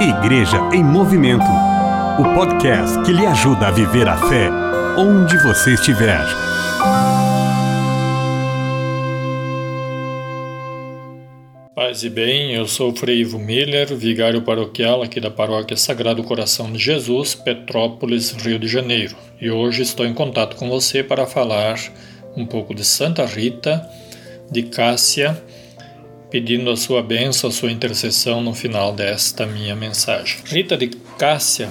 Igreja em Movimento o podcast que lhe ajuda a viver a fé onde você estiver. Paz e bem, eu sou o Frei Ivo Miller, vigário paroquial aqui da Paróquia Sagrado Coração de Jesus, Petrópolis, Rio de Janeiro. E hoje estou em contato com você para falar um pouco de Santa Rita, de Cássia, pedindo a sua bênção, a sua intercessão no final desta minha mensagem. Rita de Cássia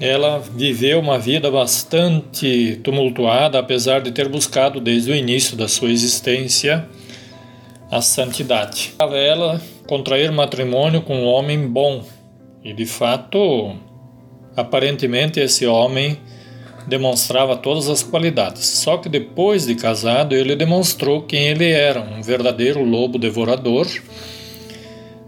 ela viveu uma vida bastante tumultuada, apesar de ter buscado desde o início da sua existência a santidade. Ela contrair matrimônio com um homem bom e, de fato, aparentemente esse homem demonstrava todas as qualidades. Só que depois de casado, ele demonstrou quem ele era, um verdadeiro lobo devorador,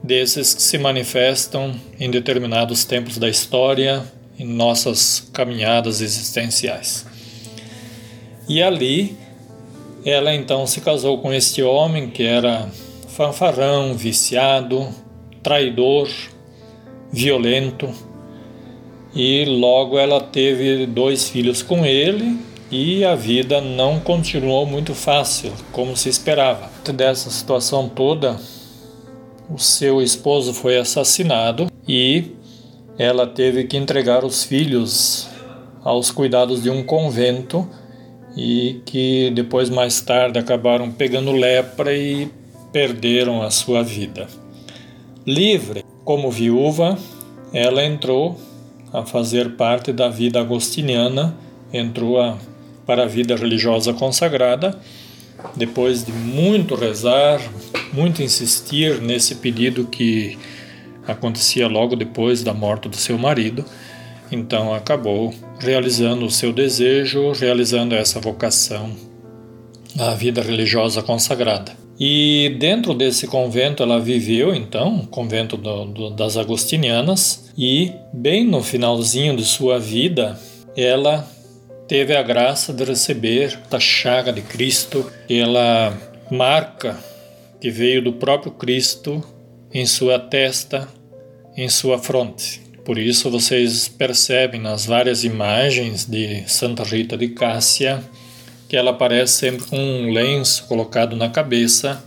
desses que se manifestam em determinados tempos da história em nossas caminhadas existenciais. E ali ela então se casou com este homem que era fanfarrão, viciado, traidor, violento, e logo ela teve dois filhos com ele e a vida não continuou muito fácil, como se esperava. Dessa situação toda, o seu esposo foi assassinado e ela teve que entregar os filhos aos cuidados de um convento e que depois mais tarde acabaram pegando lepra e perderam a sua vida. Livre como viúva, ela entrou a fazer parte da vida agostiniana, entrou a, para a vida religiosa consagrada, depois de muito rezar, muito insistir nesse pedido que acontecia logo depois da morte do seu marido, então acabou realizando o seu desejo, realizando essa vocação à vida religiosa consagrada. E dentro desse convento ela viveu, então, convento do, do, das Agostinianas, e bem no finalzinho de sua vida, ela teve a graça de receber a chaga de Cristo, ela marca que veio do próprio Cristo em sua testa, em sua fronte. Por isso vocês percebem nas várias imagens de Santa Rita de Cássia que ela aparece sempre com um lenço colocado na cabeça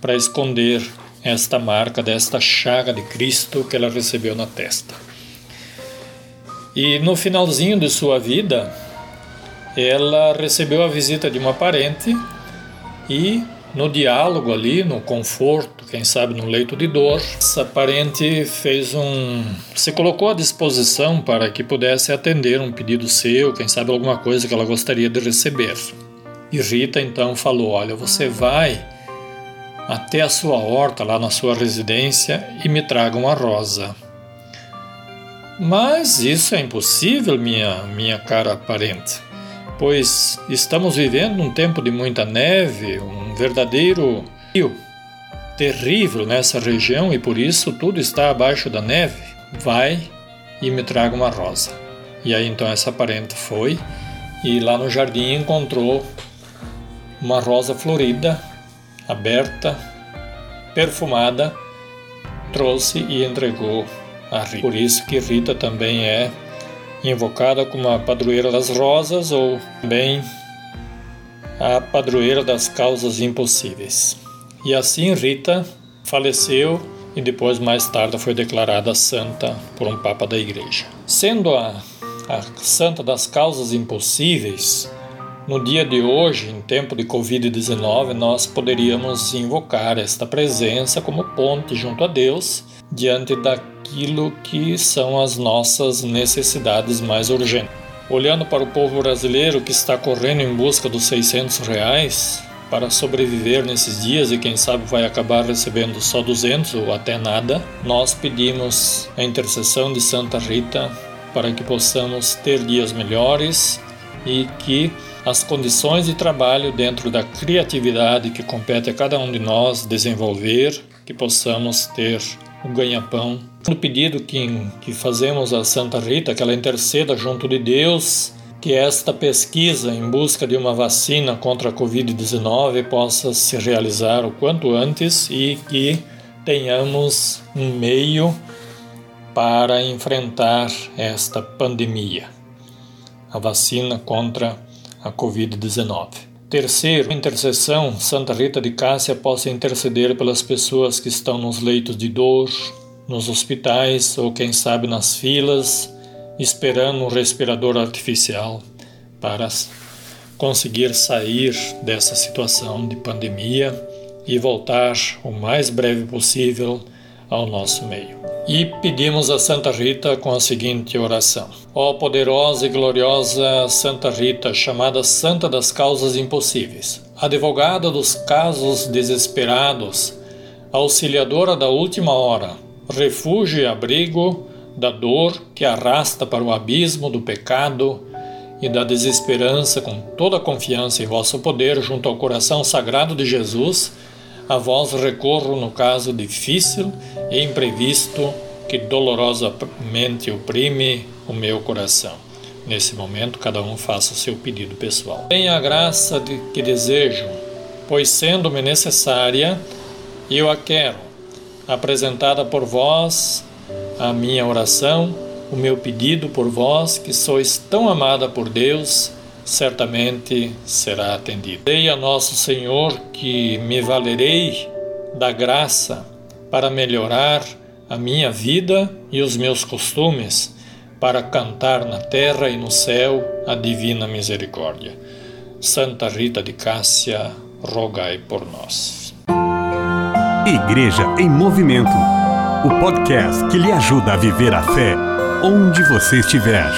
para esconder esta marca desta chaga de Cristo que ela recebeu na testa. E no finalzinho de sua vida, ela recebeu a visita de uma parente e no diálogo ali, no conforto, quem sabe no leito de dor, essa parente fez um. se colocou à disposição para que pudesse atender um pedido seu, quem sabe alguma coisa que ela gostaria de receber. E Rita então falou: Olha, você vai até a sua horta, lá na sua residência, e me traga uma rosa. Mas isso é impossível, minha, minha cara parente pois estamos vivendo um tempo de muita neve, um verdadeiro frio terrível nessa região e por isso tudo está abaixo da neve. Vai e me traga uma rosa. E aí então essa parente foi e lá no jardim encontrou uma rosa florida, aberta, perfumada, trouxe e entregou a Rita. Por isso que Rita também é invocada como a padroeira das rosas ou também a padroeira das causas impossíveis. E assim Rita faleceu e depois mais tarde foi declarada santa por um papa da igreja. Sendo a, a santa das causas impossíveis, no dia de hoje, em tempo de Covid-19, nós poderíamos invocar esta presença como ponte junto a Deus diante da aquilo que são as nossas necessidades mais urgentes. Olhando para o povo brasileiro que está correndo em busca dos 600 reais para sobreviver nesses dias e quem sabe vai acabar recebendo só 200 ou até nada, nós pedimos a intercessão de Santa Rita para que possamos ter dias melhores e que as condições de trabalho dentro da criatividade que compete a cada um de nós desenvolver, que possamos ter o ganha-pão. No pedido que, que fazemos a Santa Rita, que ela interceda junto de Deus, que esta pesquisa em busca de uma vacina contra a Covid-19 possa se realizar o quanto antes e que tenhamos um meio para enfrentar esta pandemia, a vacina contra a Covid-19. Terceiro, intercessão, Santa Rita de Cássia possa interceder pelas pessoas que estão nos leitos de dor, nos hospitais ou quem sabe nas filas, esperando um respirador artificial para conseguir sair dessa situação de pandemia e voltar o mais breve possível ao nosso meio. E pedimos a Santa Rita com a seguinte oração: Ó poderosa e gloriosa Santa Rita, chamada Santa das Causas Impossíveis, advogada dos casos desesperados, auxiliadora da última hora, refúgio e abrigo da dor que arrasta para o abismo do pecado e da desesperança, com toda a confiança em vosso poder, junto ao coração sagrado de Jesus a vós recorro no caso difícil e imprevisto que dolorosamente oprime o meu coração. Nesse momento, cada um faça o seu pedido pessoal. Tenha a graça de que desejo, pois sendo-me necessária, eu a quero, apresentada por vós, a minha oração, o meu pedido por vós, que sois tão amada por Deus, certamente será atendido. Dei a nosso Senhor que me valerei da graça para melhorar a minha vida e os meus costumes, para cantar na terra e no céu a divina misericórdia. Santa Rita de Cássia, rogai por nós. Igreja em Movimento o podcast que lhe ajuda a viver a fé onde você estiver.